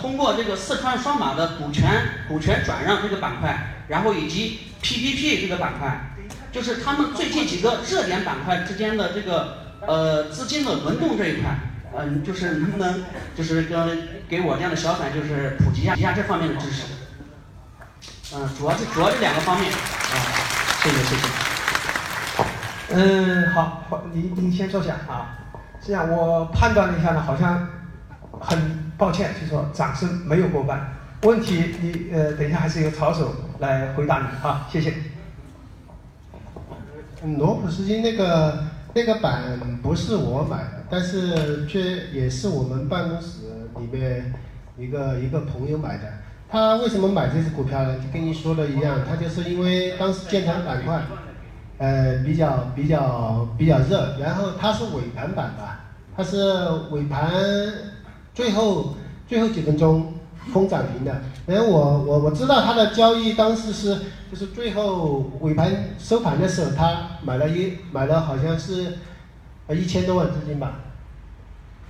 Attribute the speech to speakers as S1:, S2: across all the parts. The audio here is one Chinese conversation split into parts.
S1: 通过这个四川双马的股权股权转让这个板块，然后以及 PPP 这个板块，就是他们最近几个热点板块之间的这个呃资金的轮动这一块，嗯，就是能不能就是跟给我这样的小散就是普及一下一下这方面的知识？嗯，主要是主要这两个方面啊，谢谢谢谢。
S2: 嗯，好，您您先坐下啊。这样我判断了一下呢，好像很抱歉，就说掌声没有过半。问题你呃，等一下还是由曹总来回答你啊，谢谢。
S3: 罗普斯金那个那个板不是我买的，但是却也是我们办公室里面一个一个朋友买的。他为什么买这只股票呢？就跟你说的一样，他就是因为当时建材板块，呃，比较比较比较热，然后它是尾盘板吧，它是尾盘最后最后几分钟封涨停的。然后我我我知道他的交易当时是就是最后尾盘收盘的时候，他买了一买了好像是呃一千多万资金吧。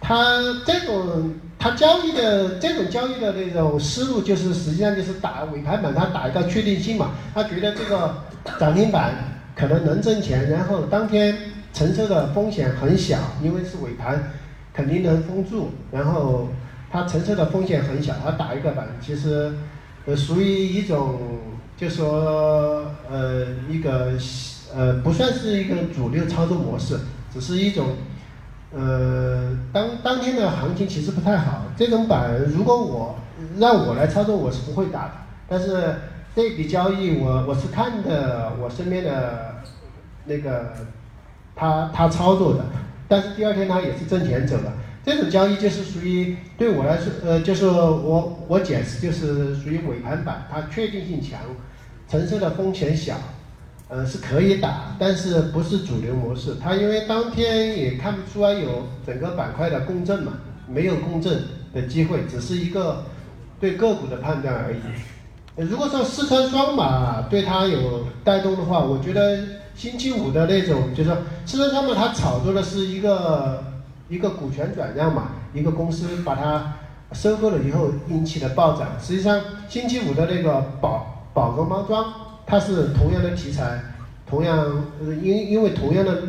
S3: 他这种他交易的这种交易的那种思路，就是实际上就是打尾盘板，他打一个确定性嘛。他觉得这个涨停板可能能挣钱，然后当天承受的风险很小，因为是尾盘，肯定能封住。然后他承受的风险很小，他打一个板，其实呃属于一种，就说呃一个呃不算是一个主流操作模式，只是一种。呃，当当天的行情其实不太好，这种板如果我让我来操作，我是不会打的。但是这笔交易，我我是看的我身边的那个他他操作的，但是第二天他也是挣钱走了。这种交易就是属于对我来说，呃，就是我我解释就是属于尾盘板，它确定性强，承受的风险小。呃，是可以打，但是不是主流模式。它因为当天也看不出来有整个板块的共振嘛，没有共振的机会，只是一个对个股的判断而已。如果说四川双马对它有带动的话，我觉得星期五的那种，就是说四川双马它炒作的是一个一个股权转让嘛，一个公司把它收购了以后引起的暴涨。实际上星期五的那个宝宝格包装。它是同样的题材，同样因因为同样的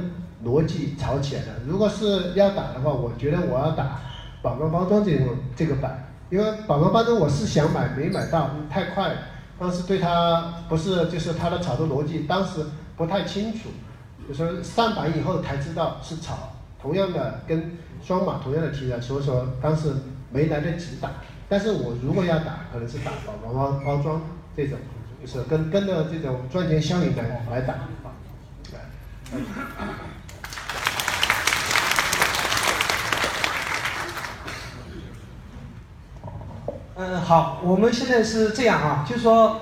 S3: 逻辑炒起来的。如果是要打的话，我觉得我要打宝钢包装这种这个板，因为宝钢包装我是想买，没买到，太快了。当时对它不是就是它的炒作逻辑，当时不太清楚，就说上板以后才知道是炒同样的跟双马同样的题材，所以说当时没来得及打。但是我如果要打，可能是打包包包包装这种。就是跟跟着这种赚钱效应来来打，
S2: 嗯，好，我们现在是这样啊，就是说，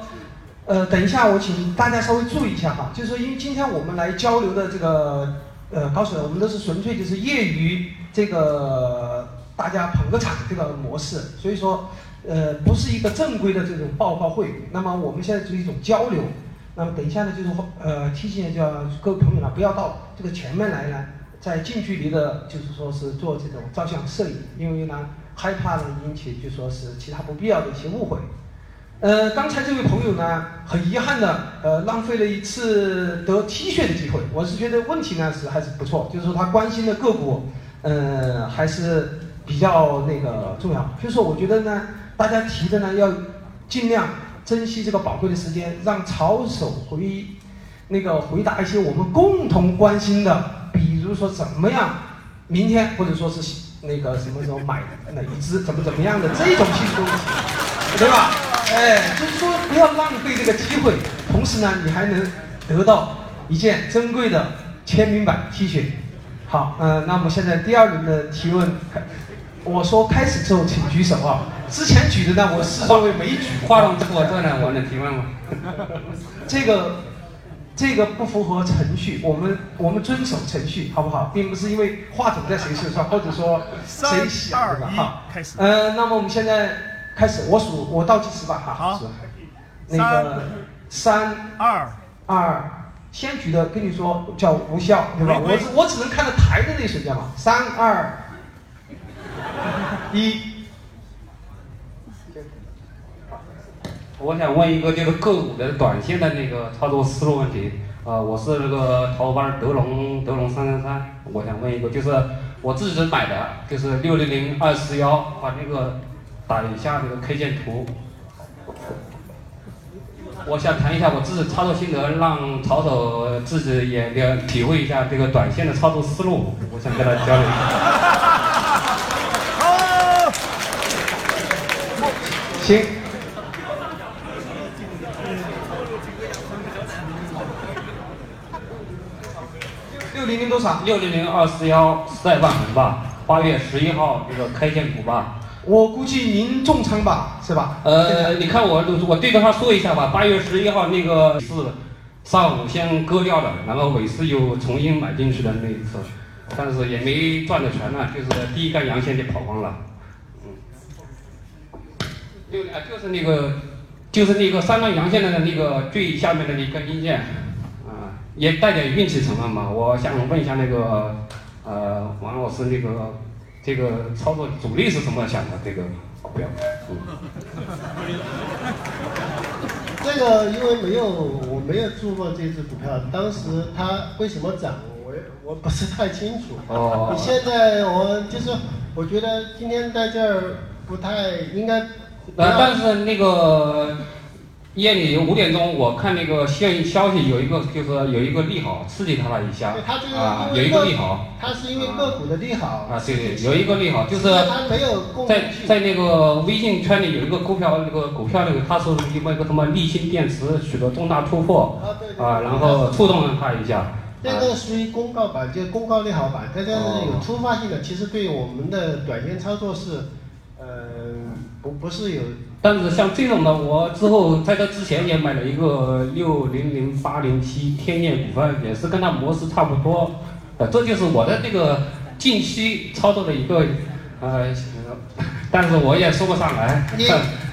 S2: 呃，等一下我请大家稍微注意一下哈，就是说，因为今天我们来交流的这个，呃，高手，我们都是纯粹就是业余这个大家捧个场这个模式，所以说。呃，不是一个正规的这种报告会，那么我们现在就是一种交流。那么等一下呢，就是呃提醒一下各位朋友呢，不要到这个前面来呢，在近距离的，就是说是做这种照相摄影，因为呢害怕呢引起就说是其他不必要的一些误会。呃，刚才这位朋友呢，很遗憾的，呃，浪费了一次得 T 恤的机会。我是觉得问题呢是还是不错，就是说他关心的个股，呃，还是比较那个重要。就是说我觉得呢。大家提的呢，要尽量珍惜这个宝贵的时间，让曹手回那个回答一些我们共同关心的，比如说怎么样，明天或者说是那个什么时候买哪一只，怎么怎么样的这种技术问题，对吧？哎，就是说不要浪费这个机会，同时呢，你还能得到一件珍贵的签名版 T 恤。好，嗯，那么现在第二轮的提问。我说开始之后，请举手啊！之前举的呢，我视作为没举。
S4: 话筒之后，这呢，我能提问吗？
S2: 这个，这个不符合程序，我们我们遵守程序，好不好？并不是因为话筒在谁手上，或者说谁想的哈。开始。呃，那么我们现在开始，我数，我倒计时吧，哈。
S5: 好。
S2: 那个三二二，先举的跟你说叫无效，对吧？我我只能看到台的那瞬间嘛。三二。一，
S4: 我想问一个就是个股的短线的那个操作思路问题。呃，我是那个淘宝德龙德龙三三三，我想问一个，就是我自己买的，就是六零零二四幺，把那个打一下这个 K 线图。我想谈一下我自己操作心得，让曹总自己也了体会一下这个短线的操作思路。我想跟他交流一下。
S2: 行。六零零多少？
S4: 六零零二四幺赛万恒吧，八月十一号这个开线股吧。
S2: 我估计您重仓吧，是吧？
S4: 呃，你看我我对着他说一下吧。八月十一号那个是上午先割掉的，然后尾市又重新买进去的那一次，但是也没赚的全呢，就是第一根阳线就跑光了。嗯，六啊就是那个就是那个三根阳线的那个最下面的那根阴线。啊也带点运气成分嘛？我想问一下那个，呃，王老师，那个这个操作主力是怎么想的？这个不要，嗯，
S3: 这个因为没有我没有做过这只股票，当时它为什么涨，我我不是太清楚。哦。你现在我就是我觉得今天在这儿不太应该。
S4: 呃，但是那个。夜里五点钟，我看那个现消息有一个，就是有一个利好刺激他了一下，啊，有一个利好，
S3: 它是因为个股的利好
S4: 啊，对对，有一个利好，就是它没有在在那个微信圈里有一个股票，那个股票那个，他说因为一个什么沥青电池取得重大突破，啊，然后触动了他一下。
S3: 这个属于公告板，就是公告利好板，它这是有突发性的，其实对我们的短线操作是，呃，不不是有。
S4: 但是像这种的，我之后在这之前也买了一个六零零八零七天业股份，也是跟它模式差不多。呃，这就是我的这个近期操作的一个呃，但是我也说不上来。
S3: 你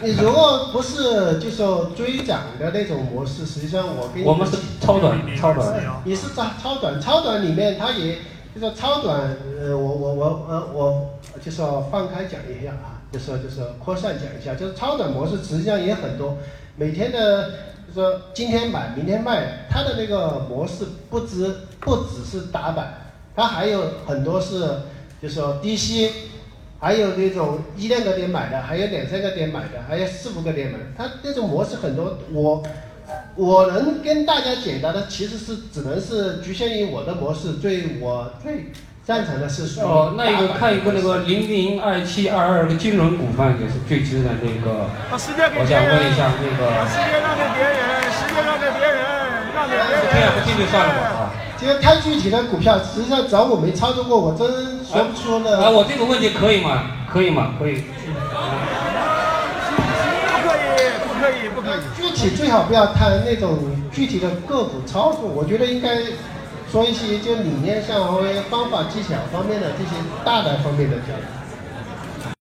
S3: 你如果不是就说追涨的那种模式，实际上我跟你
S4: 我们是超短，超短。
S3: 你是超超短，超短里面它也就说超短，呃，我我我呃我就说放开讲一下啊。就说就是扩散讲一下，就是超短模式实际上也很多，每天的就说今天买明天卖，它的那个模式不只不只是打板，它还有很多是就说低吸，还有那种一两个点买的，还有两三个点买的，还有四五个点买的，它这种模式很多。我我能跟大家解答的其实是只能是局限于我的模式，最我最。赞成的是
S4: 哦，那一个看一个那个零零二七二二的金融股份也是最值的那个，我想问一下那个。
S5: 时间让给别人，时间让给别人，让给别人。
S4: 这样不进就算了吧啊。
S3: 这个太具体的股票，实际上只要我没操作过，我真说不出呢。
S4: 啊，我这个问题可以吗？可以吗？可以。
S5: 不可以，不可以，不可以。
S3: 具体最好不要谈那种具体的个股操作，我觉得应该。说一些就理念上和方法技巧方面的这些大的方面的交流。